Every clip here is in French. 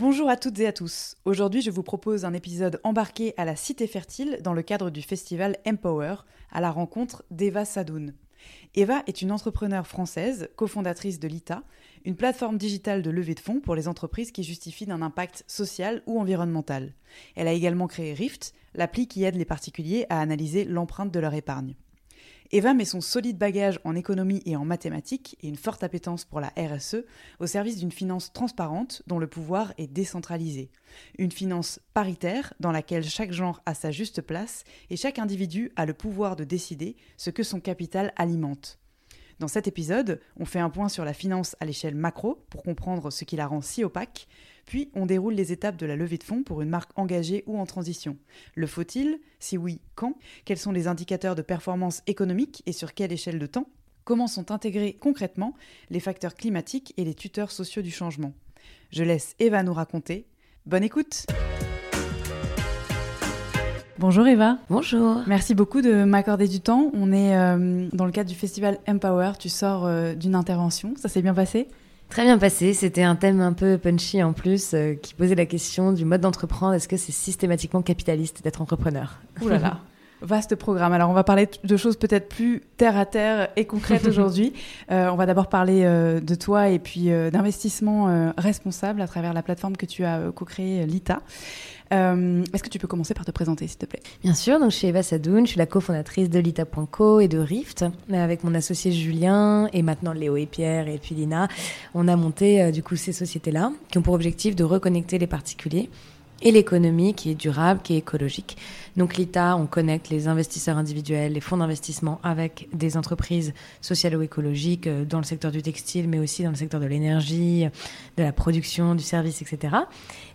Bonjour à toutes et à tous. Aujourd'hui, je vous propose un épisode embarqué à la Cité Fertile dans le cadre du festival Empower à la rencontre d'Eva Sadoun. Eva est une entrepreneure française, cofondatrice de l'ITA, une plateforme digitale de levée de fonds pour les entreprises qui justifient d'un impact social ou environnemental. Elle a également créé Rift, l'appli qui aide les particuliers à analyser l'empreinte de leur épargne. Eva met son solide bagage en économie et en mathématiques et une forte appétence pour la RSE au service d'une finance transparente dont le pouvoir est décentralisé. Une finance paritaire dans laquelle chaque genre a sa juste place et chaque individu a le pouvoir de décider ce que son capital alimente. Dans cet épisode, on fait un point sur la finance à l'échelle macro pour comprendre ce qui la rend si opaque, puis on déroule les étapes de la levée de fonds pour une marque engagée ou en transition. Le faut-il? Si oui, quand? Quels sont les indicateurs de performance économique et sur quelle échelle de temps? Comment sont intégrés concrètement les facteurs climatiques et les tuteurs sociaux du changement? Je laisse Eva nous raconter. Bonne écoute Bonjour Eva. Bonjour. Merci beaucoup de m'accorder du temps. On est euh, dans le cadre du festival Empower. Tu sors euh, d'une intervention. Ça s'est bien passé? Très bien passé. C'était un thème un peu punchy en plus euh, qui posait la question du mode d'entreprendre. Est-ce que c'est systématiquement capitaliste d'être entrepreneur? Ouh là là. Vaste programme. Alors, on va parler de choses peut-être plus terre à terre et concrètes aujourd'hui. on va d'abord parler de toi et puis d'investissement responsable à travers la plateforme que tu as co-créée, Lita. Euh, est-ce que tu peux commencer par te présenter, s'il te plaît? Bien sûr, donc je suis Eva Sadoun, je suis la cofondatrice de Lita.co et de Rift. Avec mon associé Julien et maintenant Léo et Pierre et puis Lina, on a monté euh, du coup ces sociétés-là qui ont pour objectif de reconnecter les particuliers et l'économie qui est durable, qui est écologique. Donc l'ITA, on connecte les investisseurs individuels, les fonds d'investissement avec des entreprises sociales ou écologiques euh, dans le secteur du textile, mais aussi dans le secteur de l'énergie, de la production, du service, etc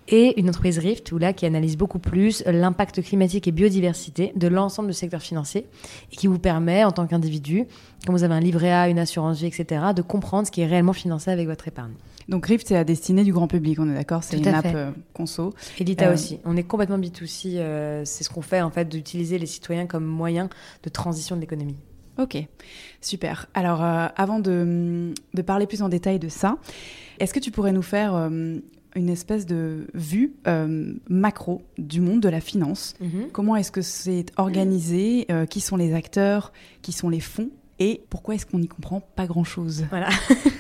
et une entreprise Rift, où là, qui analyse beaucoup plus l'impact climatique et biodiversité de l'ensemble du secteur financier et qui vous permet, en tant qu'individu, quand vous avez un livret A, une assurance vie, etc., de comprendre ce qui est réellement financé avec votre épargne. Donc Rift, c'est à destinée du grand public, on est d'accord C'est une app euh, conso. Et l'ITA euh, aussi. On est complètement B2C. Euh, c'est ce qu'on fait, en fait, d'utiliser les citoyens comme moyen de transition de l'économie. Ok, super. Alors, avant de, de, parler plus en détail de ça, est-ce que tu pourrais nous faire une espèce de vue euh, macro du monde de la finance? Mhm. Comment est-ce que c'est organisé? Euh, Qui sont les acteurs? Qui sont les fonds? Et pourquoi est-ce qu'on n'y comprend pas grand-chose? Voilà.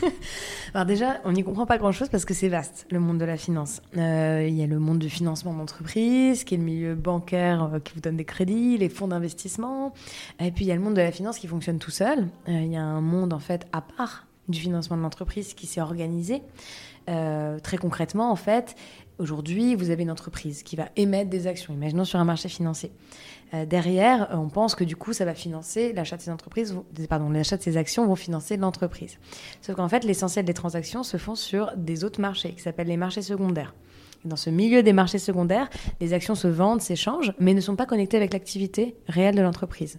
Alors déjà, on n'y comprend pas grand-chose parce que c'est vaste, le monde de la finance. Euh, il y a le monde du financement d'entreprise, qui est le milieu bancaire qui vous donne des crédits, les fonds d'investissement. Et puis il y a le monde de la finance qui fonctionne tout seul. il y a un monde en fait à part du financement de l'entreprise qui s'est organisé. Euh, très concrètement, en fait, aujourd'hui, vous avez une entreprise qui va émettre des actions, imaginons sur un marché financier. Euh, derrière, on pense que du coup, ça va financer l'achat de ces entreprises, pardon, l'achat de ces actions vont financer l'entreprise. Sauf qu'en fait, l'essentiel des transactions se font sur des autres marchés qui s'appellent les marchés secondaires. dans ce milieu des marchés secondaires, les actions se vendent, s'échangent, mais ne sont pas connectées avec l'activité réelle de l'entreprise.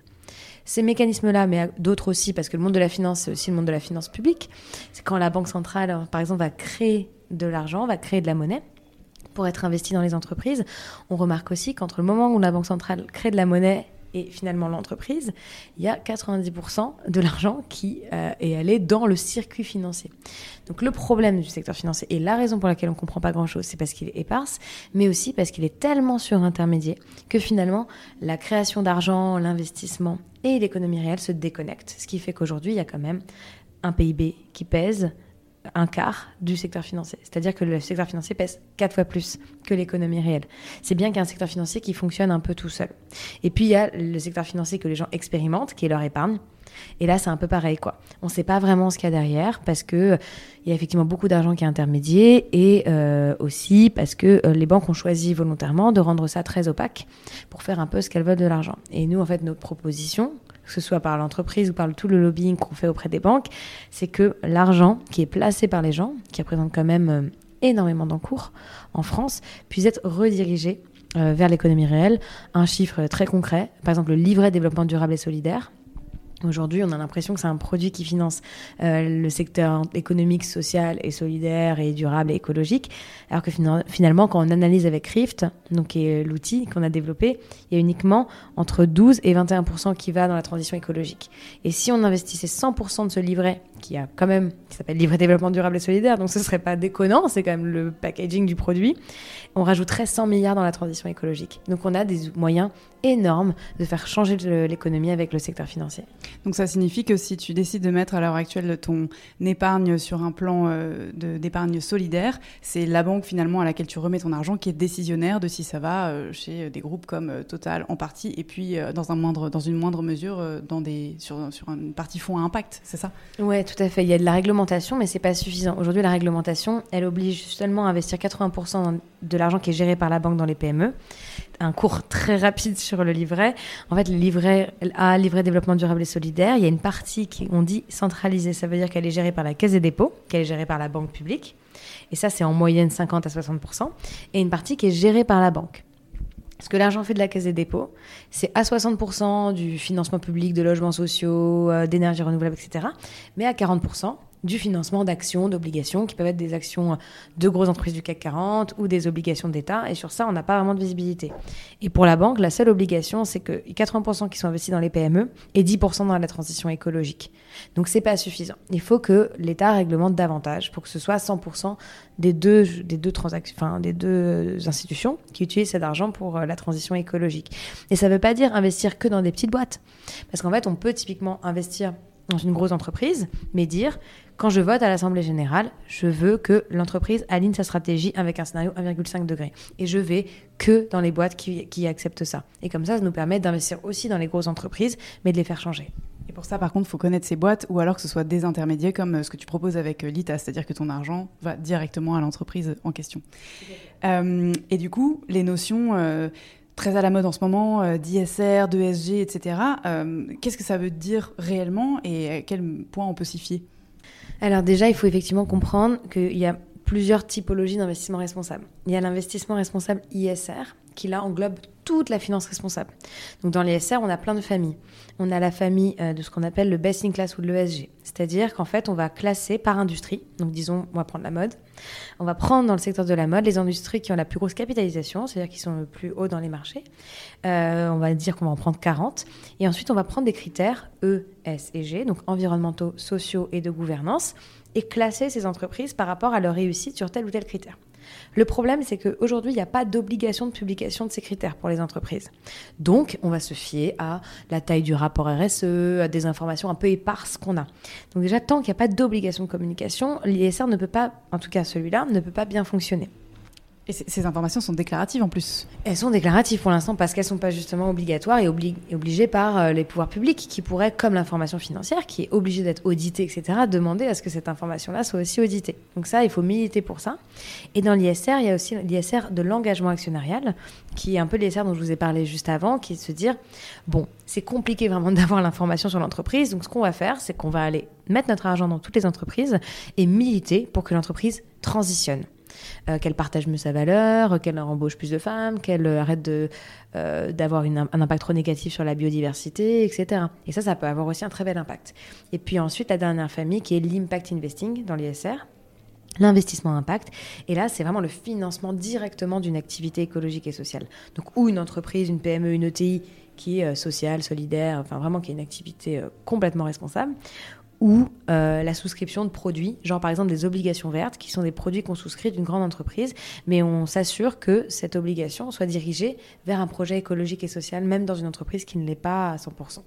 Ces mécanismes-là, mais d'autres aussi, parce que le monde de la finance, c'est aussi le monde de la finance publique. C'est quand la Banque centrale, par exemple, va créer de l'argent, va créer de la monnaie pour être investi dans les entreprises. On remarque aussi qu'entre le moment où la Banque centrale crée de la monnaie et finalement l'entreprise, il y a 90% de l'argent qui euh, est allé dans le circuit financier. Donc le problème du secteur financier et la raison pour laquelle on ne comprend pas grand-chose, c'est parce qu'il est éparse, mais aussi parce qu'il est tellement surintermédié que finalement la création d'argent, l'investissement et l'économie réelle se déconnectent. Ce qui fait qu'aujourd'hui, il y a quand même un PIB qui pèse un quart du secteur financier. C'est-à-dire que le secteur financier pèse quatre fois plus que l'économie réelle. C'est bien qu'il y a un secteur financier qui fonctionne un peu tout seul. Et puis il y a le secteur financier que les gens expérimentent, qui est leur épargne. Et là, c'est un peu pareil, quoi. On ne sait pas vraiment ce qu'il y a derrière parce que il y a effectivement beaucoup d'argent qui est intermédié et euh, aussi parce que euh, les banques ont choisi volontairement de rendre ça très opaque pour faire un peu ce qu'elles veulent de l'argent. Et nous, en fait, notre proposition, que ce soit par l'entreprise ou par tout le lobbying qu'on fait auprès des banques, c'est que l'argent qui est placé par les gens, qui représente quand même euh, énormément d'encours en France, puisse être redirigé euh, vers l'économie réelle. Un chiffre très concret, par exemple le livret développement durable et solidaire, Aujourd'hui, on a l'impression que c'est un produit qui finance euh, le secteur économique, social et solidaire et durable et écologique, alors que finalement, quand on analyse avec Rift, donc est l'outil qu'on a développé, il y a uniquement entre 12 et 21% qui va dans la transition écologique. Et si on investissait 100% de ce livret, qui a quand même, qui s'appelle livret développement durable et solidaire, donc ce serait pas déconnant, c'est quand même le packaging du produit, on rajouterait 100 milliards dans la transition écologique. Donc on a des moyens énormes de faire changer l'économie avec le secteur financier. Donc ça signifie que si tu décides de mettre à l'heure actuelle ton épargne sur un plan euh, d'épargne solidaire, c'est la banque finalement à laquelle tu remets ton argent qui est décisionnaire de si ça va euh, chez des groupes comme euh, Total en partie et puis dans, un moindre, dans une moindre mesure dans des, sur, sur une partie fonds à impact, c'est ça? Ouais, tout à fait. Il y a de la réglementation, mais c'est pas suffisant. Aujourd'hui, la réglementation, elle oblige seulement à investir 80% de l'argent qui est géré par la banque dans les PME. Un cours très rapide sur le livret. En fait, le livret A, livret développement durable et solidaire, il y a une partie qui, on dit centralisée. Ça veut dire qu'elle est gérée par la Caisse des dépôts, qu'elle est gérée par la banque publique. Et ça, c'est en moyenne 50 à 60%. Et une partie qui est gérée par la banque. Ce que l'argent fait de la Caisse des dépôts, c'est à 60% du financement public de logements sociaux, euh, d'énergie renouvelable, etc. Mais à 40%, du financement d'actions, d'obligations, qui peuvent être des actions de grosses entreprises du CAC 40 ou des obligations d'État. Et sur ça, on n'a pas vraiment de visibilité. Et pour la banque, la seule obligation, c'est que 80% qui sont investis dans les PME et 10% dans la transition écologique. Donc c'est pas suffisant. Il faut que l'État réglemente davantage pour que ce soit 100% des deux, des deux transactions, enfin, des deux institutions qui utilisent cet argent pour euh, la transition écologique. Et ça ne veut pas dire investir que dans des petites boîtes. Parce qu'en fait, on peut typiquement investir dans une grosse entreprise, mais dire quand je vote à l'Assemblée générale, je veux que l'entreprise aligne sa stratégie avec un scénario 1,5 degré. Et je vais que dans les boîtes qui, qui acceptent ça. Et comme ça, ça nous permet d'investir aussi dans les grosses entreprises, mais de les faire changer. Et pour ça, par contre, il faut connaître ces boîtes ou alors que ce soit des intermédiaires comme euh, ce que tu proposes avec euh, l'ITA, c'est-à-dire que ton argent va directement à l'entreprise en question. Euh, et du coup, les notions très à la mode en ce moment, d'ISR, d'ESG, etc., qu'est-ce que ça veut dire réellement et à quel point on peut s'y fier? Alors déjà, il faut effectivement comprendre qu'il y a plusieurs typologies d'investissement responsable. Il y a l'investissement responsable ISR, qui là englobe toute la finance responsable. Donc dans l'ISR, on a plein de familles. On a la famille euh, de ce qu'on appelle le best in class ou de l'ESG. C'est-à-dire qu'en fait, on va classer par industrie. Donc disons, on va prendre la mode. On va prendre dans le secteur de la mode les industries qui ont la plus grosse capitalisation, c'est-à-dire qui sont le plus haut dans les marchés. Euh, on va dire qu'on va en prendre 40. Et ensuite, on va prendre des critères E, S et G, donc environnementaux, sociaux et de gouvernance, et classer ces entreprises par rapport à leur réussite sur tel ou tel critère. Le problème, c'est qu'aujourd'hui, il n'y a pas d'obligation de publication de ces critères pour les entreprises. Donc, on va se fier à la taille du rapport RSE, à des informations un peu éparses qu'on a. Donc déjà, tant qu'il n'y a pas d'obligation de communication, l'ISR ne peut pas, en tout cas celui-là, ne peut pas bien fonctionner. Et ces informations sont déclaratives en plus Elles sont déclaratives pour l'instant parce qu'elles ne sont pas justement obligatoires et, obligées par euh, les pouvoirs publics qui pourraient, comme l'information financière, qui est obligée d'être auditée, etc., demander à ce que cette information-là soit aussi auditée. Donc ça, il faut militer pour ça. Et dans l'ISR, il y a aussi l'ISR de l'engagement actionnarial, qui est un peu l'ISR dont je vous ai parlé juste avant, qui est de se dire, bon, c'est compliqué vraiment d'avoir l'information sur l'entreprise, donc ce qu'on va faire, c'est qu'on va aller mettre notre argent dans toutes les entreprises et militer pour que l'entreprise transitionne. Euh, qu'elle partage mieux sa valeur, qu'elle embauche plus de femmes, qu'elle arrête de, euh, d'avoir un impact trop négatif sur la biodiversité, etc. Et ça, ça peut avoir aussi un très bel impact. Et puis ensuite, la dernière famille qui est l'impact investing dans l'ISR l'investissement impact. Et là, c'est vraiment le financement directement d'une activité écologique et sociale. Donc, ou une entreprise, une PME, une ETI qui est sociale, solidaire, enfin vraiment qui est une activité complètement responsable, ou la souscription de produits, genre par exemple des obligations vertes, qui sont des produits qu'on souscrit d'une grande entreprise, mais on s'assure que cette obligation soit dirigée vers un projet écologique et social, même dans une entreprise qui ne l'est pas à 100%.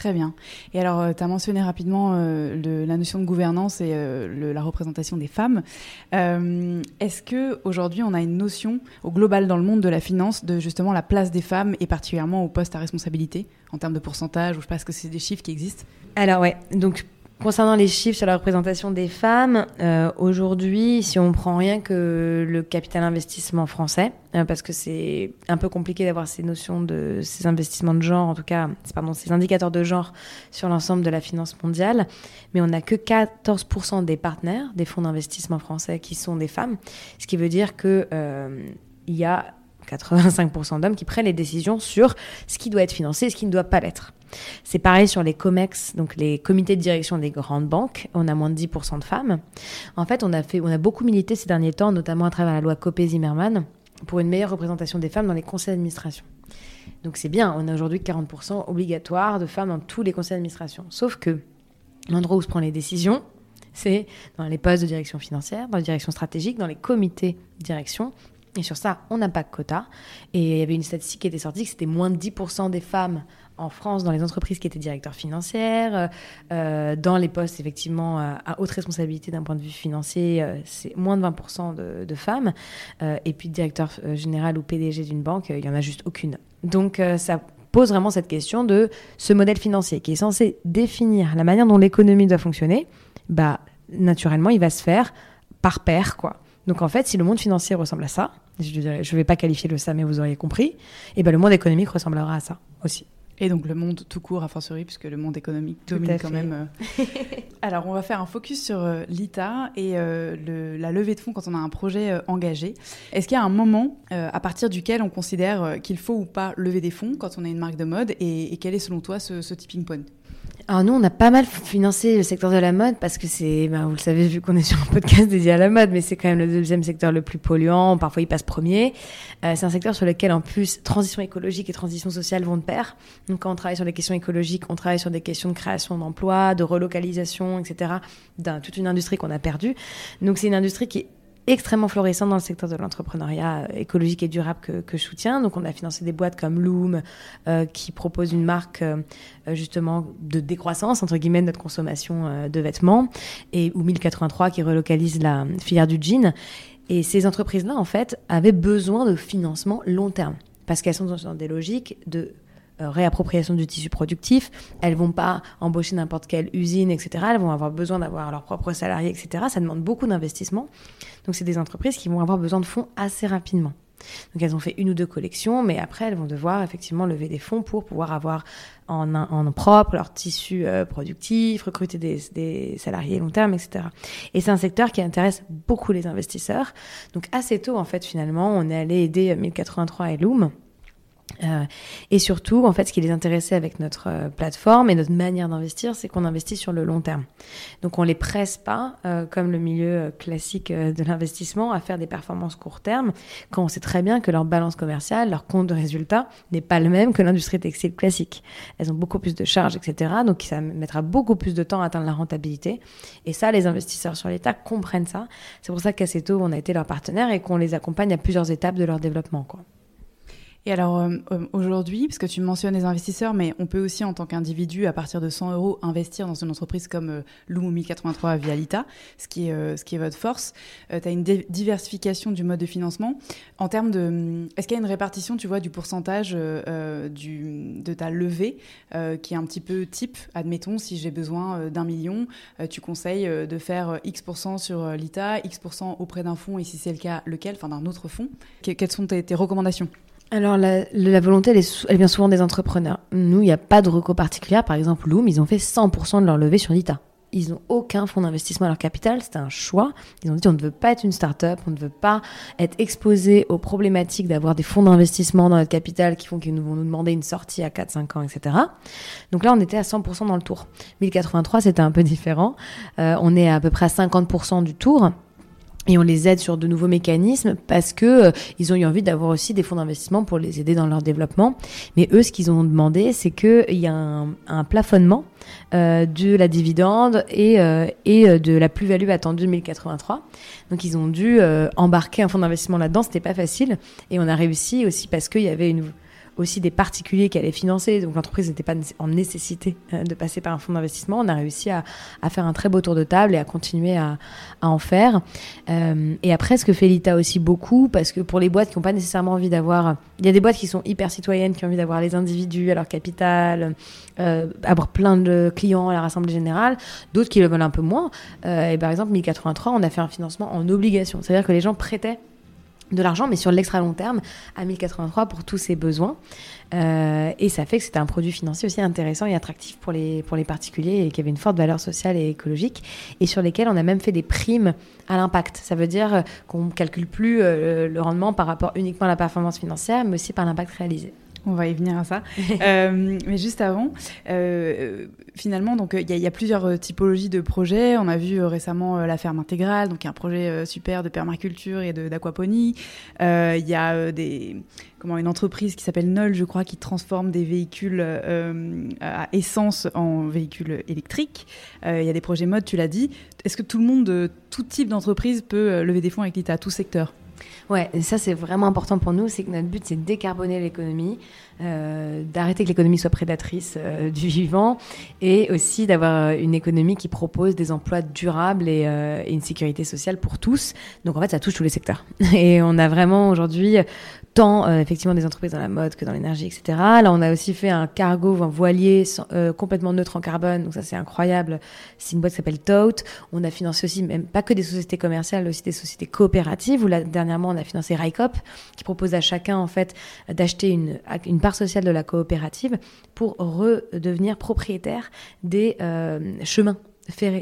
Très bien. Et alors, euh, tu as mentionné rapidement euh, la notion de gouvernance et euh, la représentation des femmes. Est-ce que aujourd'hui, on a une notion au global dans le monde de la finance de justement la place des femmes et particulièrement au poste à responsabilité en termes de pourcentage ou je pense que c'est des chiffres qui existent? Alors ouais, donc Concernant les chiffres sur la représentation des femmes, euh, aujourd'hui, si on prend rien que le capital investissement français, euh, parce que c'est un peu compliqué d'avoir ces notions de ces investissements de genre, en tout cas, pardon, ces indicateurs de genre sur l'ensemble de la finance mondiale, mais on n'a que 14% des partenaires des fonds d'investissement français qui sont des femmes, ce qui veut dire que euh, y a 85% d'hommes qui prennent les décisions sur ce qui doit être financé et ce qui ne doit pas l'être. C'est pareil sur les COMEX, donc les comités de direction des grandes banques. On a moins de 10% de femmes. En fait, on a, fait, on a beaucoup milité ces derniers temps, notamment à travers la loi Copé-Zimmermann, pour une meilleure représentation des femmes dans les conseils d'administration. Donc c'est bien, on a aujourd'hui 40% obligatoire de femmes dans tous les conseils d'administration. Sauf que l'endroit où se prend les décisions, c'est dans les postes de direction financière, dans les directions stratégiques, dans les comités de direction. Et sur ça, on n'a pas de quota. Et il y avait une statistique qui était sortie que c'était moins de 10% des femmes en France dans les entreprises qui étaient directeurs financières, euh, euh, dans les postes effectivement à, haute responsabilité d'un point de vue financier, euh, c'est moins de 20% de, femmes. et puis directeur général ou PDG d'une banque, il y en a juste aucune. Donc ça pose vraiment cette question de ce modèle financier qui est censé définir la manière dont l'économie doit fonctionner. Bah naturellement, il va se faire par pair, quoi. Donc en fait, si le monde financier ressemble à ça, je ne vais pas qualifier le ça, mais vous auriez compris, et eh ben le monde économique ressemblera à ça aussi. Et donc le monde tout court, a fortiori, puisque le monde économique domine quand même. Euh. Alors on va faire un focus sur euh, l'ITA et euh, la levée de fonds quand on a un projet engagé. Est-ce qu'il y a un moment à partir duquel on considère qu'il faut ou pas lever des fonds quand on a une marque de mode et, quel est selon toi ce, ce tipping point? Alors nous, on a pas mal financé le secteur de la mode parce que c'est, ben, vous le savez, vu qu'on est sur un podcast dédié à la mode, mais c'est quand même le deuxième secteur le plus polluant. Parfois, il passe premier. Euh, c'est un secteur sur lequel, en plus, transition écologique et transition sociale vont de pair. Donc, quand on travaille sur des questions écologiques, on travaille sur des questions de création d'emplois, de relocalisation, etc. Dans toute une industrie qu'on a perdue. Donc, c'est une industrie qui est extrêmement florissant dans le secteur de l'entrepreneuriat euh, écologique et durable que, je soutiens. Donc, on a financé des boîtes comme Loom, euh, qui propose une marque euh, justement de décroissance, entre guillemets, de notre consommation de vêtements, et ou 1083 qui relocalise la filière du jean. Et ces entreprises-là, en fait, avaient besoin de financement long terme, parce qu'elles sont dans des logiques de réappropriation du tissu productif. Elles vont pas embaucher n'importe quelle usine, etc. Elles vont avoir besoin d'avoir leurs propres salariés, etc. Ça demande beaucoup d'investissement. Donc c'est des entreprises qui vont avoir besoin de fonds assez rapidement. Donc elles ont fait une ou deux collections, mais après elles vont devoir effectivement lever des fonds pour pouvoir avoir en, propre leur tissu euh, productif, recruter des, des, salariés long terme, etc. Et c'est un secteur qui intéresse beaucoup les investisseurs. Donc assez tôt en fait finalement on est allé aider 1083 et Loom euh, et surtout, en fait, ce qui les intéressait avec notre euh, plateforme et notre manière d'investir, c'est qu'on investit sur le long terme. Donc, on les presse pas, euh, comme le milieu classique de l'investissement, à faire des performances court terme, quand on sait très bien que leur balance commerciale, leur compte de résultat n'est pas le même que l'industrie textile classique. Elles ont beaucoup plus de charges, etc. Donc, ça mettra beaucoup plus de temps à atteindre la rentabilité. Et ça, les investisseurs sur l'État comprennent ça. C'est pour ça qu'à tôt, on a été leur partenaire et qu'on les accompagne à plusieurs étapes de leur développement. Et alors euh, euh, aujourd'hui, parce que tu mentionnes les investisseurs, mais on peut aussi en tant qu'individu, à partir de 100 euros, investir dans une entreprise comme Loom 1083 via l'ITA, ce, qui est, euh, ce qui est votre force. tu as une diversification du mode de financement. En termes de... Est-ce qu'il y a une répartition, tu vois, du pourcentage de ta levée qui est un petit peu type Admettons, si j'ai besoin d'un million, tu conseilles de faire X% sur l'ITA, X% auprès d'un fonds, et si c'est le cas, lequel Enfin, d'un autre fonds? quelles sont tes recommandations? Alors la, volonté, elle, vient souvent des entrepreneurs. Nous, il n'y a pas de recours particulier. Par exemple, Loom, ils ont fait 100% de leur levée sur l'ITA. Ils n'ont aucun fonds d'investissement à leur capital, c'était un choix. Ils ont dit on ne veut pas être une start-up, on ne veut pas être exposé aux problématiques d'avoir des fonds d'investissement dans notre capital qui font qu'ils vont nous demander une sortie à 4-5 ans, etc. Donc là, on était à 100% dans le tour. 1083, c'était un peu différent. Euh, on est à peu près à 50% du tour. Et on les aide sur de nouveaux mécanismes parce que euh, ils ont eu envie d'avoir aussi des fonds d'investissement pour les aider dans leur développement. Mais eux, ce qu'ils ont demandé, c'est qu'il y a un, plafonnement euh, de la dividende et, euh, et de la plus-value attendue 2083. Donc ils ont dû embarquer un fonds d'investissement là-dedans. C'était pas facile et on a réussi aussi parce qu'il y avait une aussi des particuliers qui allaient financer. Donc l'entreprise n'était pas en nécessité euh, de passer par un fonds d'investissement. On a réussi à, faire un très beau tour de table et à continuer à, en faire. Euh, et après, ce que fait l'ITA aussi beaucoup, parce que pour les boîtes qui n'ont pas nécessairement envie d'avoir... Il y a des boîtes qui sont hyper citoyennes, qui ont envie d'avoir les individus à leur capital, euh, avoir plein de clients à la Rassemblée Générale, d'autres qui le veulent un peu moins. et par exemple, 1083, on a fait un financement en obligation. C'est-à-dire que les gens prêtaient de l'argent, mais sur l'extra long terme, à 1083 pour tous ses besoins. Euh, et ça fait que c'était un produit financier aussi intéressant et attractif pour les, pour les particuliers et qui avait une forte valeur sociale et écologique, et sur lesquels on a même fait des primes à l'impact. Ça veut dire qu'on ne calcule plus euh, le rendement par rapport uniquement à la performance financière, mais aussi par l'impact réalisé. On va y venir à ça. Euh, mais juste avant, euh, finalement, donc il y, a plusieurs typologies de projets. On a vu récemment la ferme intégrale, donc un projet super de permaculture et d'aquaponie. Il y a des comment une entreprise qui s'appelle Nol, je crois, qui transforme des véhicules à essence en véhicules électriques. Il y a des projets mode, tu l'as dit. Est-ce que tout le monde, tout type d'entreprise peut lever des fonds avec l'ITA, tout secteur Ouais, ça c'est vraiment important pour nous, c'est que notre but c'est de décarboner l'économie, euh, d'arrêter que l'économie soit prédatrice euh, du vivant et aussi d'avoir une économie qui propose des emplois durables et, euh, une sécurité sociale pour tous. Donc en fait ça touche tous les secteurs. Et on a vraiment aujourd'hui tant euh, effectivement des entreprises dans la mode que dans l'énergie, etc. Là, on a aussi fait un cargo, un voilier euh, complètement neutre en carbone, donc ça c'est incroyable. C'est une boîte qui s'appelle Tote. On a financé aussi, même pas que des sociétés commerciales, aussi des sociétés coopératives. Où là, on a financé Rycop, qui propose à chacun en fait d'acheter une, part sociale de la coopérative pour redevenir propriétaire des euh, chemins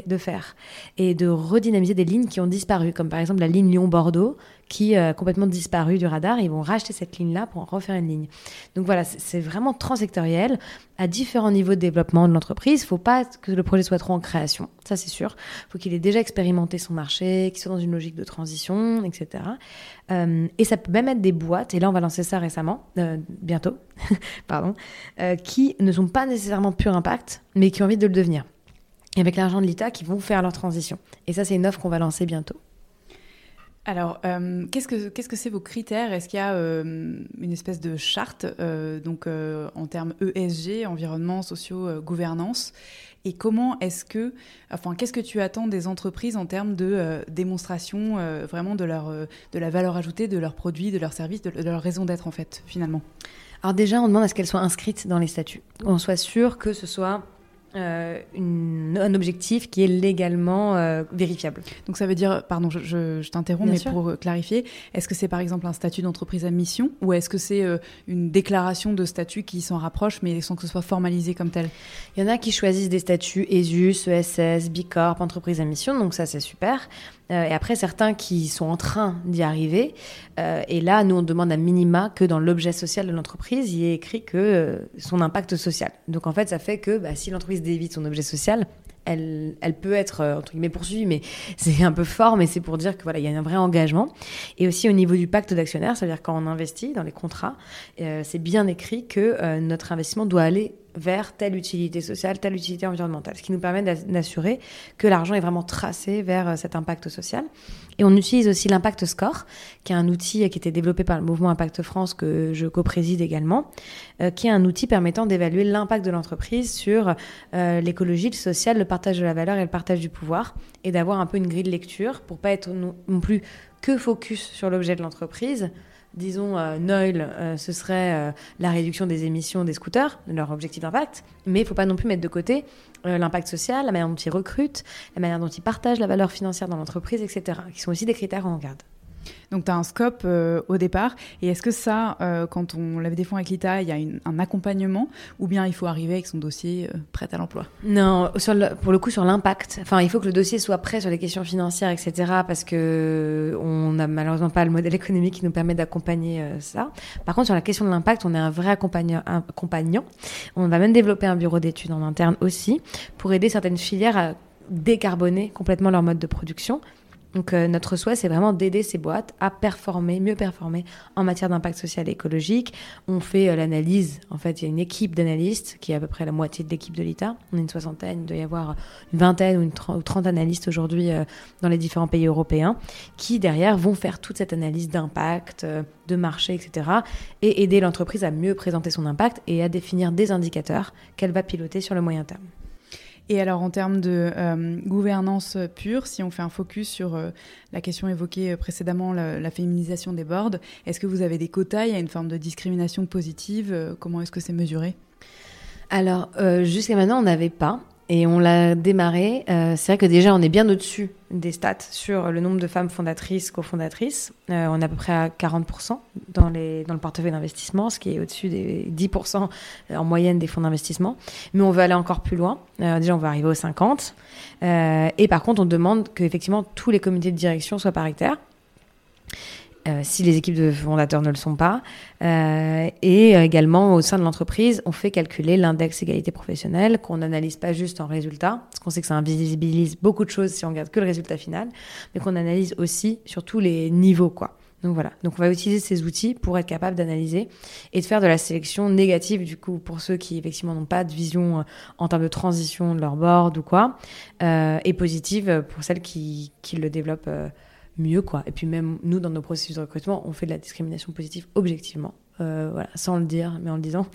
de fer et de redynamiser des lignes qui ont disparu, comme par exemple la ligne Lyon-Bordeaux qui a complètement disparu du radar. Ils vont racheter cette ligne-là pour en refaire une ligne. Donc voilà, c'est vraiment transsectoriel à différents niveaux de développement de l'entreprise. Il ne faut pas que le projet soit trop en création, ça c'est sûr. Il faut qu'il ait déjà expérimenté son marché, qu'il soit dans une logique de transition, etc. Euh, et ça peut même être des boîtes, et là on va lancer ça récemment, euh, bientôt, pardon, euh, qui ne sont pas nécessairement pur impact, mais qui ont envie de le devenir et avec l'argent de l'État qui vont faire leur transition. Et ça, c'est une offre qu'on va lancer bientôt. Alors, euh, qu'est-ce que que c'est vos critères? Est-ce qu'il y a euh, une espèce de charte, euh, donc en termes ESG, environnement, sociaux, gouvernance? Et comment est-ce que, enfin, qu'est-ce que tu attends des entreprises en termes de démonstration vraiment de leur de la valeur ajoutée de leurs produits, de leurs services, de, de leur raison d'être en fait, finalement? Alors déjà, on demande à ce qu'elles soient inscrites dans les statuts. On soit sûr que ce soit euh, un objectif qui est légalement euh, vérifiable. Donc ça veut dire, pardon, je, t'interromps, mais pour clarifier, est-ce que c'est par exemple un statut d'entreprise à mission ou est-ce que c'est euh, une déclaration de statut qui s'en rapproche mais sans que ce soit formalisé comme tel? Il y en a qui choisissent des statuts ESUS, ESS, Bicorp, entreprise à mission, donc ça c'est super. Euh, et après, certains qui sont en train d'y arriver. Euh, et là, nous, on demande à minima que dans l'objet social de l'entreprise, il y ait écrit que euh, son impact social. Donc, en fait, ça fait que bah, si l'entreprise dévite son objet social, elle, elle, peut être poursuivie, mais c'est un peu fort, mais c'est pour dire que voilà, il y a un vrai engagement. Et aussi au niveau du pacte d'actionnaire, c'est-à-dire quand on investit dans les contrats, c'est bien écrit que notre investissement doit aller vers telle utilité sociale, telle utilité environnementale, ce qui nous permet d'assurer que l'argent est vraiment tracé vers euh, cet impact social. Et on utilise aussi l'impact score, qui est un outil qui était développé par le mouvement Impact France que je co-préside également, euh, qui est un outil permettant d'évaluer l'impact de l'entreprise sur euh, l'écologie, le social, le partage de la valeur et le partage du pouvoir, et d'avoir un peu une grille de lecture pour pas être non plus que focus sur l'objet de l'entreprise, disons, euh, Noil, euh, ce serait euh, la réduction des émissions des scooters, leur objectif d'impact. Mais il ne faut pas non plus mettre de côté l'impact social, la manière dont ils recrutent, la manière dont ils partagent la valeur financière dans l'entreprise, etc., qui sont aussi des critères en garde. Donc tu as un scope euh, au départ. Et est-ce que ça, euh, quand on lève des fonds avec l'ITA, il y a un accompagnement ou bien il faut arriver avec son dossier euh, prêt à l'emploi? Non, pour le coup sur l'impact. Enfin, il faut que le dossier soit prêt sur les questions financières, etc. Parce que on n'a malheureusement pas le modèle économique qui nous permet d'accompagner ça. Par contre, sur la question de l'impact, on est un vrai accompagnant. On va même développer un bureau d'études en interne aussi pour aider certaines filières à décarboner complètement leur mode de production Donc euh, notre souhait, c'est vraiment d'aider ces boîtes à performer, mieux performer en matière d'impact social et écologique. On fait euh, l'analyse, en fait, il y a une équipe d'analystes qui est à peu près la moitié de l'équipe de l'ITA. On est une soixantaine, il doit y avoir une vingtaine ou, une 30 analystes aujourd'hui euh, dans les différents pays européens qui, derrière, vont faire toute cette analyse d'impact, de marché, etc. et aider l'entreprise à mieux présenter son impact et à définir des indicateurs qu'elle va piloter sur le moyen terme. Et alors en termes de euh, gouvernance pure, si on fait un focus sur euh, la question évoquée euh, précédemment, la, féminisation des boards, est-ce que vous avez des quotas? Il y a une forme de discrimination positive Comment est-ce que c'est mesuré? Alors jusqu'à maintenant, on n'avait pas et on l'a démarré. Euh, c'est vrai que déjà, on est bien au-dessus des stats sur le nombre de femmes fondatrices, cofondatrices. Euh, on est à peu près à 40% dans, le portefeuille d'investissement, ce qui est au-dessus des 10% en moyenne des fonds d'investissement. Mais on veut aller encore plus loin. Euh, déjà, on veut arriver aux 50. et par contre, on demande qu'effectivement tous les comités de direction soient paritaires. Euh, si les équipes de fondateurs ne le sont pas. Euh, et également, au sein de l'entreprise, on fait calculer l'index égalité professionnelle, qu'on n'analyse pas juste en résultat, parce qu'on sait que ça invisibilise beaucoup de choses si on regarde que le résultat final, mais qu'on analyse aussi sur tous les niveaux, quoi. Donc voilà. Donc on va utiliser ces outils pour être capable d'analyser et de faire de la sélection négative du coup pour ceux qui effectivement n'ont pas de vision euh, en termes de transition de leur board ou quoi, et positive pour celles qui, qui le développent mieux quoi. Et puis même nous dans nos processus de recrutement, on fait de la discrimination positive objectivement, euh, voilà, sans le dire mais en le disant,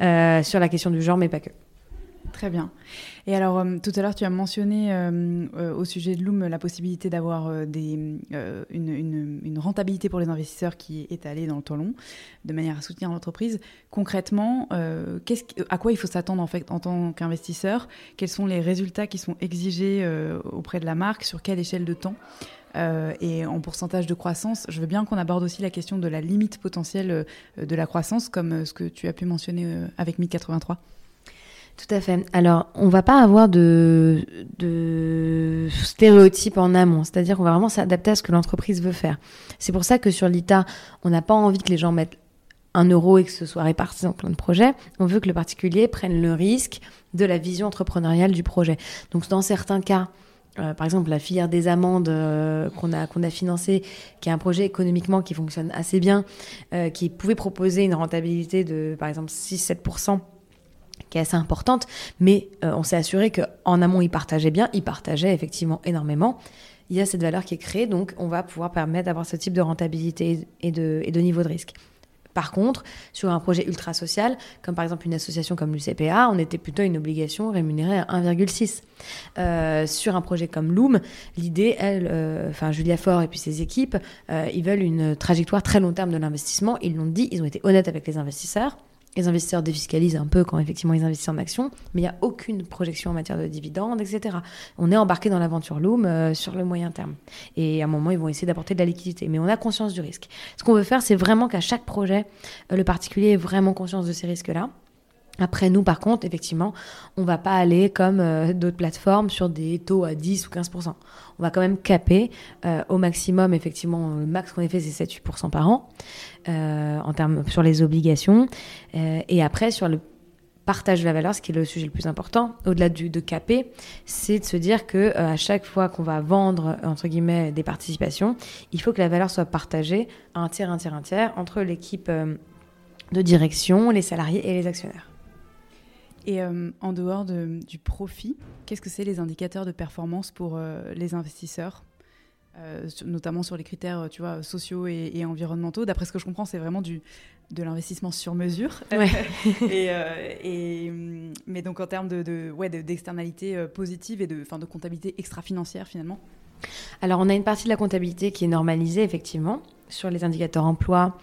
euh, sur la question du genre mais pas que. Très bien. Et alors, euh, tout à l'heure, tu as mentionné au sujet de Loom la possibilité d'avoir une, rentabilité pour les investisseurs qui est allée dans le temps long, de manière à soutenir l'entreprise. Concrètement, à quoi il faut s'attendre en, tant qu'investisseur? Quels sont les résultats qui sont exigés auprès de la marque? Sur quelle échelle de temps? Euh, et en pourcentage de croissance, je veux bien qu'on aborde aussi la question de la limite potentielle euh, de la croissance, comme euh, ce que tu as pu mentionner avec 1083. Tout à fait. Alors, on va pas avoir de, stéréotypes en amont, c'est-à-dire qu'on va vraiment s'adapter à ce que l'entreprise veut faire. C'est pour ça que sur l'ITA, on n'a pas envie que les gens mettent un euro et que ce soit réparti dans plein de projets. On veut que le particulier prenne le risque de la vision entrepreneuriale du projet. Donc, dans certains cas, euh, par exemple, la filière des amendes euh, qu'on a, qu'on a financée, qui est un projet économiquement qui fonctionne assez bien, euh, qui pouvait proposer une rentabilité de, par exemple, 6-7%, qui assez importante, mais on s'est assuré qu'en amont, ils partageaient bien, ils partageaient effectivement énormément. Il y a cette valeur qui est créée, donc on va pouvoir permettre d'avoir ce type de rentabilité et de, niveau de risque. Par contre, sur un projet ultra social, comme par exemple une association comme l'UCPA, on était plutôt une obligation rémunérée à 1,6. Euh, sur un projet comme Loom, l'idée, euh, enfin Julia Faure et puis ses équipes, euh, ils veulent une trajectoire très long terme de l'investissement. Ils l'ont dit, ils ont été honnêtes avec les investisseurs. Les investisseurs défiscalisent un peu quand effectivement ils investissent en actions, mais il n'y a aucune projection en matière de dividendes, etc. On est embarqué dans l'aventure Loom euh, sur le moyen terme. Et à un moment, ils vont essayer d'apporter de la liquidité, mais on a conscience du risque. Ce qu'on veut faire, c'est vraiment qu'à chaque projet, euh, le particulier ait vraiment conscience de ces risques-là après, nous, par contre, effectivement, on va pas aller comme euh, d'autres plateformes sur des taux à 10 ou 15%. On va quand même caper euh, au maximum, effectivement, le max qu'on ait fait, c'est 7-8% par an euh, en termes sur les obligations. et après, sur le partage de la valeur, ce qui est le sujet le plus important, au-delà du, de caper, c'est de se dire que chaque fois qu'on va vendre entre guillemets des participations, il faut que la valeur soit partagée un tiers, un tiers, un tiers entre l'équipe de direction, les salariés et les actionnaires. Et euh, en dehors du profit, qu'est-ce que c'est les indicateurs de performance pour euh, les investisseurs euh, notamment sur les critères tu vois, sociaux et, environnementaux? D'après ce que je comprends, c'est vraiment du, de l'investissement sur mesure. et, mais donc en termes de, de ouais, d'externalité positive et de, de comptabilité extra-financière finalement? Alors on a une partie de la comptabilité qui est normalisée effectivement sur les indicateurs emploi,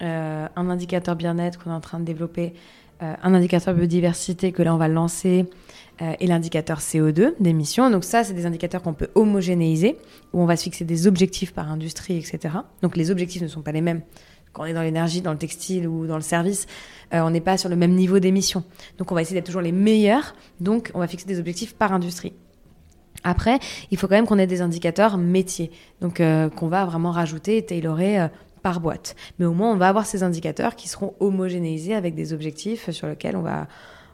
un indicateur bien-être qu'on est en train de développer un indicateur biodiversité que là on va lancer euh, et l'indicateur CO2 d'émissions. Donc ça, c'est des indicateurs qu'on peut homogénéiser, où on va se fixer des objectifs par industrie, etc. Donc les objectifs ne sont pas les mêmes. Quand on est dans l'énergie, dans le textile ou dans le service, euh, on n'est pas sur le même niveau d'émissions. Donc on va essayer d'être toujours les meilleurs, donc on va fixer des objectifs par industrie. Après, il faut quand même qu'on ait des indicateurs métiers, donc qu'on va vraiment rajouter et tailorer par boîte. Mais au moins, on va avoir ces indicateurs qui seront homogénéisés avec des objectifs sur lesquels on va,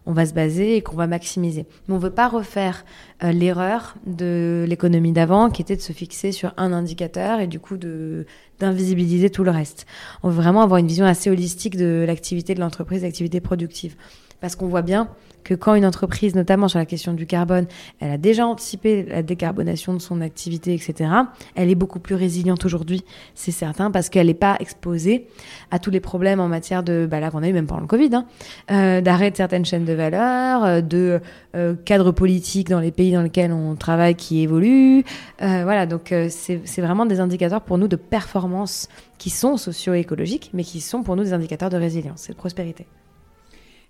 on va se baser et qu'on va maximiser. Mais on veut pas refaire euh, l'erreur de l'économie d'avant, qui était de se fixer sur un indicateur et du coup de d'invisibiliser tout le reste. On veut vraiment avoir une vision assez holistique de l'activité de l'entreprise, l'activité productive. Parce qu'on voit bien que quand une entreprise, notamment sur la question du carbone, elle a déjà anticipé la décarbonation de son activité, etc., elle est beaucoup plus résiliente aujourd'hui, c'est certain, parce qu'elle n'est pas exposée à tous les problèmes en matière de, bah là qu'on a eu même pendant le Covid, hein, euh, d'arrêt de certaines chaînes de valeur, euh, de euh, cadre politique dans les pays dans lesquels on travaille qui évolue. Euh, voilà, donc c'est vraiment des indicateurs pour nous de performance qui sont socio-écologiques, mais qui sont pour nous des indicateurs de résilience et de prospérité.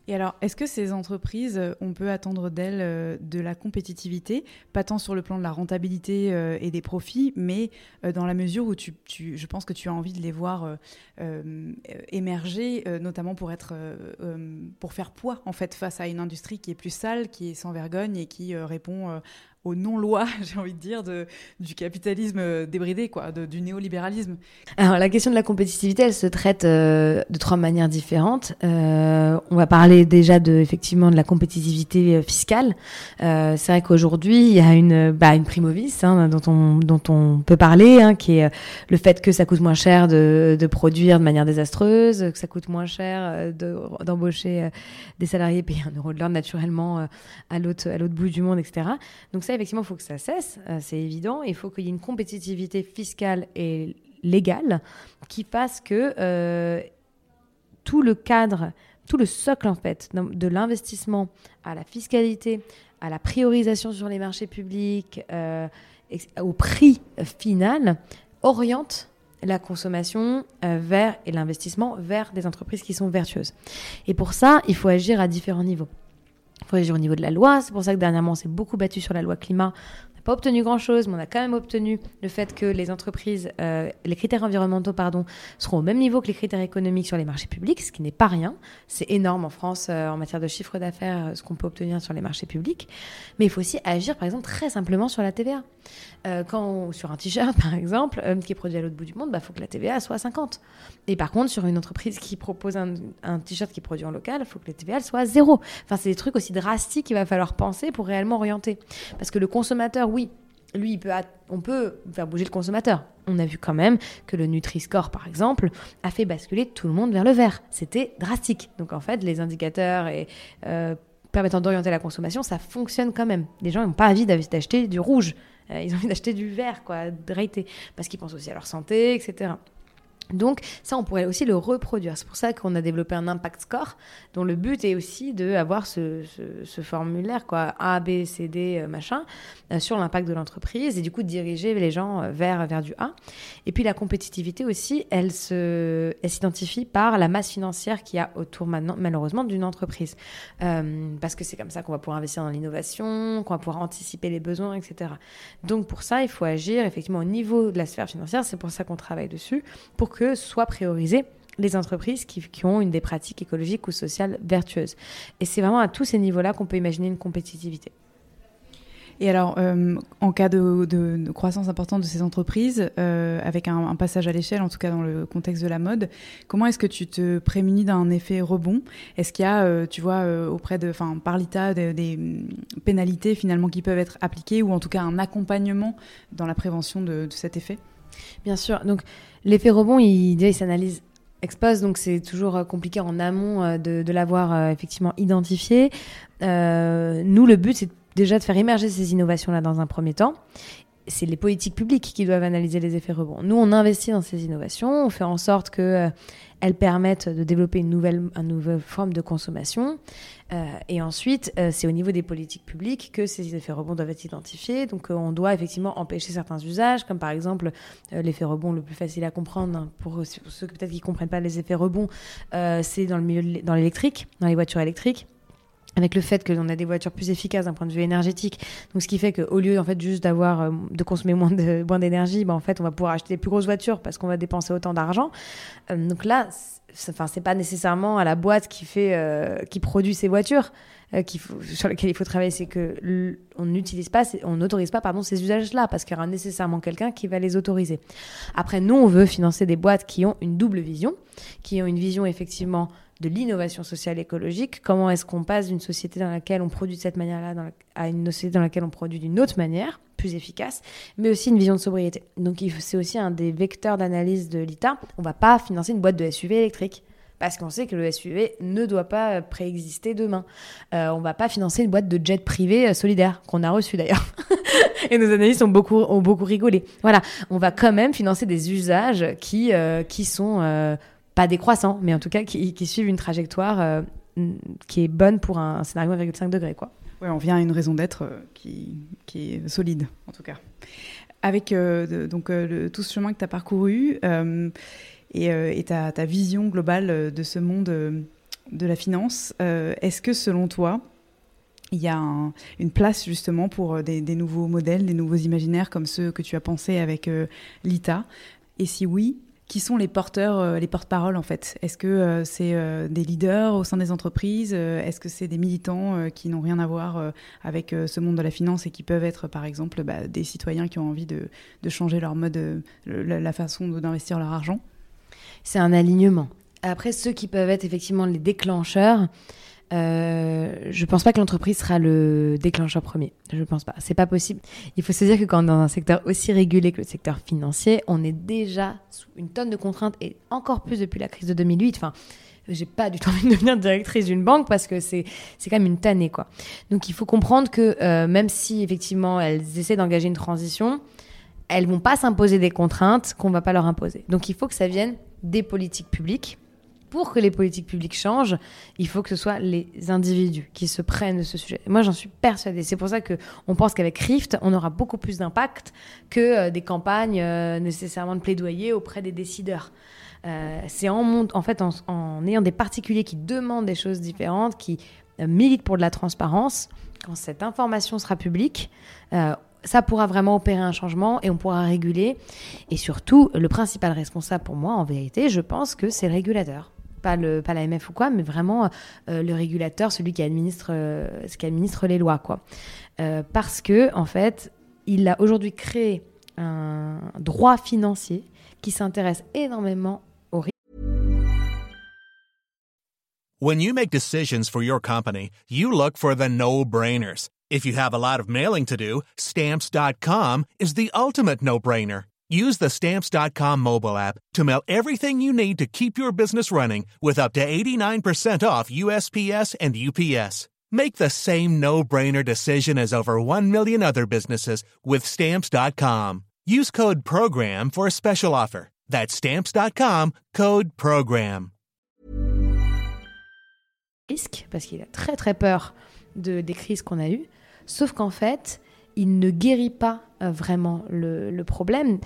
Et alors, est-ce que ces entreprises, euh, on peut attendre d'elles euh, de la compétitivité, pas tant sur le plan de la rentabilité euh, et des profits, mais dans la mesure où tu, je pense que tu as envie de les voir émerger, notamment pour être, pour faire poids en fait face à une industrie qui est plus sale, qui est sans vergogne et qui répond aux non-lois, j'ai envie de dire, de, du capitalisme euh, débridé, quoi, du néolibéralisme Alors la question de la compétitivité, elle se traite euh, de trois manières différentes. Euh, on va parler déjà de effectivement de la compétitivité fiscale. C'est vrai qu'aujourd'hui il y a une, bah, une primovis hein, dont on dont on peut parler, hein, qui est le fait que ça coûte moins cher de, de produire de manière désastreuse, que ça coûte moins cher d'embaucher des salariés payés un euro de l'heure naturellement à l'autre à l'autre bout du monde, etc. Donc ça effectivement, il faut que ça cesse, euh, c'est évident. Il faut qu'il y ait une compétitivité fiscale et légale qui fasse que euh, tout le cadre, tout le socle en fait de l'investissement à la fiscalité, à la priorisation sur les marchés publics, euh, au prix final, oriente la consommation vers et l'investissement vers des entreprises qui sont vertueuses. Et pour ça, il faut agir à différents niveaux. Il faut agir au niveau de la loi. C'est pour ça que dernièrement, on s'est beaucoup battu sur la loi climat pas obtenu grand-chose, mais on a quand même obtenu le fait que les entreprises, euh, les critères environnementaux, pardon, seront au même niveau que les critères économiques sur les marchés publics, ce qui n'est pas rien. C'est énorme en France euh, en matière de chiffre d'affaires, euh, ce qu'on peut obtenir sur les marchés publics. Mais il faut aussi agir, par exemple, très simplement sur la TVA. quand sur un t-shirt, par exemple, qui est produit à l'autre bout du monde, il bah, faut que la TVA soit à 50. Et par contre, sur une entreprise qui propose un, t-shirt qui est produit en local, il faut que la TVA soit à zéro. Enfin, c'est des trucs aussi drastiques qu'il va falloir penser pour réellement orienter. Parce que le consommateur, oui, lui, on peut faire bouger le consommateur. On a vu quand même que le Nutri-Score, par exemple, a fait basculer tout le monde vers le vert. C'était drastique. Donc en fait, les indicateurs euh, permettant d'orienter la consommation, ça fonctionne quand même. Les gens n'ont pas envie d'acheter du rouge. Euh, ils ont envie d'acheter du vert, quoi, de parce qu'ils pensent aussi à leur santé, etc. Donc ça, on pourrait aussi le reproduire. C'est pour ça qu'on a développé un impact score, dont le but est aussi d'avoir ce, ce, formulaire, quoi, A, B, C, D, euh, machin, euh, sur l'impact de l'entreprise, et du coup diriger les gens euh, vers, vers du A. Et puis la compétitivité aussi, elle s'identifie par la masse financière qu'il y a autour malheureusement, d'une entreprise. parce que c'est comme ça qu'on va pouvoir investir dans l'innovation, qu'on va pouvoir anticiper les besoins, etc. Donc pour ça, il faut agir effectivement au niveau de la sphère financière. C'est pour ça qu'on travaille dessus, pour que soient priorisées les entreprises qui, ont une des pratiques écologiques ou sociales vertueuses. Et c'est vraiment à tous ces niveaux-là qu'on peut imaginer une compétitivité. Et alors, euh, en cas de, croissance importante de ces entreprises, euh, avec un, passage à l'échelle, en tout cas dans le contexte de la mode, comment est-ce que tu te prémunis d'un effet rebond? Est-ce qu'il y a, euh, tu vois, auprès de, enfin, par l'État, des, pénalités finalement qui peuvent être appliquées, ou en tout cas un accompagnement dans la prévention de, de cet effet? Bien sûr. Donc, L'effet rebond, il, il s'analyse expose, donc c'est toujours euh, compliqué en amont euh, de, l'avoir euh, effectivement identifié. nous, le but, c'est déjà de faire émerger ces innovations-là dans un premier temps. C'est les politiques publiques qui doivent analyser les effets rebonds. Nous, on investit dans ces innovations, on fait en sorte que elles permettent de développer une nouvelle, une nouvelle forme de consommation. Euh, et ensuite, euh, c'est au niveau des politiques publiques que ces effets rebonds doivent être identifiés. Donc, euh, on doit effectivement empêcher certains usages, comme par exemple l'effet rebond le plus facile à comprendre hein, pour, ceux peut-être qui comprennent pas les effets rebonds, c'est dans le milieu dans l'électrique, dans les voitures électriques avec le fait que l'on a des voitures plus efficaces d'un point de vue énergétique. Donc, ce qui fait qu'au lieu, en fait, juste d'avoir, euh, de consommer moins de, moins d'énergie, bah, en fait, on va pouvoir acheter des plus grosses voitures parce qu'on va dépenser autant d'argent. Euh, donc là, enfin, c'est pas nécessairement à la boîte qui fait, euh, qui produit ces voitures, faut, sur lesquelles il faut travailler. C'est que on n'utilise pas, on n'autorise pas, pardon, ces usages-là parce qu'il y aura nécessairement quelqu'un qui va les autoriser. Après, nous, on veut financer des boîtes qui ont une double vision, qui ont une vision effectivement de l'innovation sociale écologique. Comment est-ce qu'on passe d'une société dans laquelle on produit de cette manière-là à une société dans laquelle on produit d'une autre manière, plus efficace, mais aussi une vision de sobriété. Donc c'est aussi un des vecteurs d'analyse de l'ITA. On va pas financer une boîte de SUV électrique parce qu'on sait que le SUV ne doit pas préexister demain. Euh, on va pas financer une boîte de jet privé euh, solidaire, qu'on a reçu d'ailleurs. Et nos analystes ont beaucoup, rigolé. Voilà, on va quand même financer des usages qui, euh, sont euh, pas décroissants, mais en tout cas qui, qui suivent une trajectoire qui est bonne pour un scénario 1,5 degré. Quoi. Ouais, on vient à une raison d'être qui, qui, est solide, en tout cas. Avec donc, tout ce chemin que tu as parcouru, euh, et, ta, vision globale euh, de ce monde euh, de la finance. Est-ce que selon toi, il y a une place justement pour des, nouveaux modèles, des nouveaux imaginaires comme ceux que tu as pensés avec l'ITA? Et si oui, qui sont les porteurs, les porte-paroles en fait Est-ce que c'est des leaders au sein des entreprises Est-ce que c'est des militants qui n'ont rien à voir avec ce monde de la finance et qui peuvent être par exemple bah, des citoyens qui ont envie de, changer leur mode, la façon d'investir leur argent? C'est un alignement. Après, ceux qui peuvent être effectivement les déclencheurs, euh, je pense pas que l'entreprise sera le déclencheur premier. Je pense pas. C'est pas possible. Il faut se dire que quand on est dans un secteur aussi régulé que le secteur financier, on est déjà sous une tonne de contraintes et encore plus depuis la crise de 2008. Enfin, j'ai pas du tout envie de devenir directrice d'une banque parce que c'est c'est quand même une tannée quoi. Donc il faut comprendre que euh, même si effectivement elles essaient d'engager une transition, elles vont pas s'imposer des contraintes qu'on va pas leur imposer. Donc il faut que ça vienne des politiques publiques. Pour que les politiques publiques changent, il faut que ce soit les individus qui se prennent de ce sujet. Moi, j'en suis persuadée. C'est pour ça que on pense qu'avec Rift, on aura beaucoup plus d'impact que euh, des campagnes euh, nécessairement de plaidoyer auprès des décideurs. Euh, c'est en, en fait en, ayant des particuliers qui demandent des choses différentes, qui militent pour de la transparence. Quand cette information sera publique, ça pourra vraiment opérer un changement et on pourra réguler. Et surtout, le principal responsable pour moi, en vérité, je pense que c'est le régulateur. Pas, le, pas l'AMF ou quoi, mais vraiment euh, le régulateur, celui qui administre, euh, qui administre les lois. Quoi. Euh, parce que, en fait, il a aujourd'hui créé un droit financier qui s'intéresse énormément au risque. When you make decisions for your company, you look for the no-brainers. If you have a lot of mailing to do, stamps.com is the ultimate no brainer. Use the stamps.com mobile app to mail everything you need to keep your business running with up to 89% off USPS and UPS. Make the same no brainer decision as over 1 million other businesses with stamps.com. Use code PROGRAM for a special offer. That's stamps.com code PROGRAM. Risque, parce qu'il a très très peur de, des crises qu'on a eues. Sauf qu'en fait, il ne guérit pas euh, vraiment le, problème.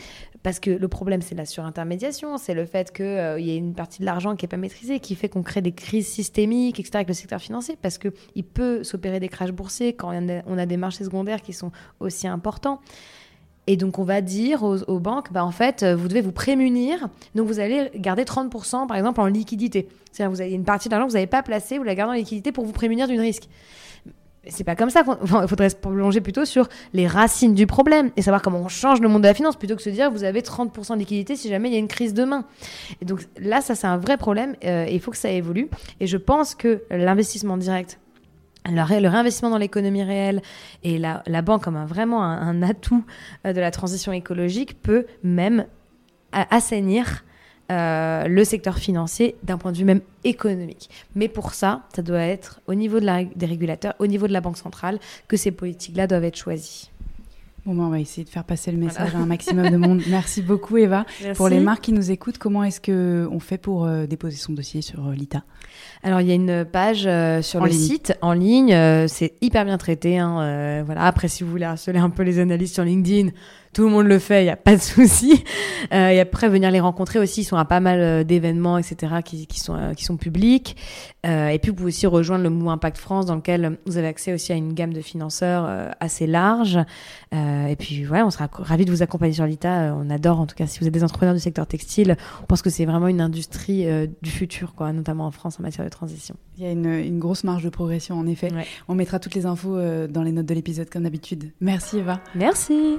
Parce que le problème, c'est la surintermédiation, c'est le fait qu'il euh, y ait une partie de l'argent qui n'est pas maîtrisée, qui fait qu'on crée des crises systémiques, etc., avec le secteur financier, parce qu'il peut s'opérer des crashs boursiers quand on a, des marchés secondaires qui sont aussi importants. Et donc, on va dire aux, banques, bah, en fait, vous devez vous prémunir. Donc, vous allez garder 30%, par exemple, en liquidité. C'est-à-dire, vous avez une partie d'argent que vous n'avez pas placée, vous la gardez en liquidité pour vous prémunir d'une risque c'est pas comme ça qu'il faudrait se plonger plutôt sur les racines du problème et savoir comment on change le monde de la finance plutôt que se dire vous avez 30% de liquidité si jamais il y a une crise demain. Et donc là, ça c'est un vrai problème euh, et il faut que ça évolue. Et je pense que l'investissement direct le, réinvestissement dans l'économie réelle et la, banque comme vraiment un, atout euh, de la transition écologique peut même assainir euh, le secteur financier d'un point de vue même économique. Mais pour ça, ça doit être au niveau de la, des régulateurs, au niveau de la Banque centrale, que ces politiques-là doivent être choisies. Bon, ben, on va essayer de faire passer le message à un maximum de monde. Merci beaucoup, Eva. Pour les marques qui nous écoutent, comment est-ce qu'on fait pour euh, déposer son dossier sur euh, l'ITA? Alors, il y a une page sur le site en ligne. c'est hyper bien traité. Hein, voilà. Après, si vous voulez harceler un peu les analystes sur LinkedIn, tout le monde le fait, il n'y a pas de souci. Euh, et après, venir les rencontrer aussi, ils sont à pas mal euh, d'événements, etc., qui, qui, sont, euh, qui sont publics. Euh, et puis, vous pouvez aussi rejoindre le mouvement Impact France, dans lequel vous avez accès aussi à une gamme de financeurs assez large. et puis, on sera ravis de vous accompagner sur l'ITA. on adore, en tout cas, si vous êtes des entrepreneurs du secteur textile, on pense que c'est vraiment une industrie du futur, quoi, notamment en France en matière de transition. Il y a une, une grosse marge de progression, en effet. On mettra toutes les infos dans les notes de l'épisode, comme d'habitude. Merci, Eva. Merci.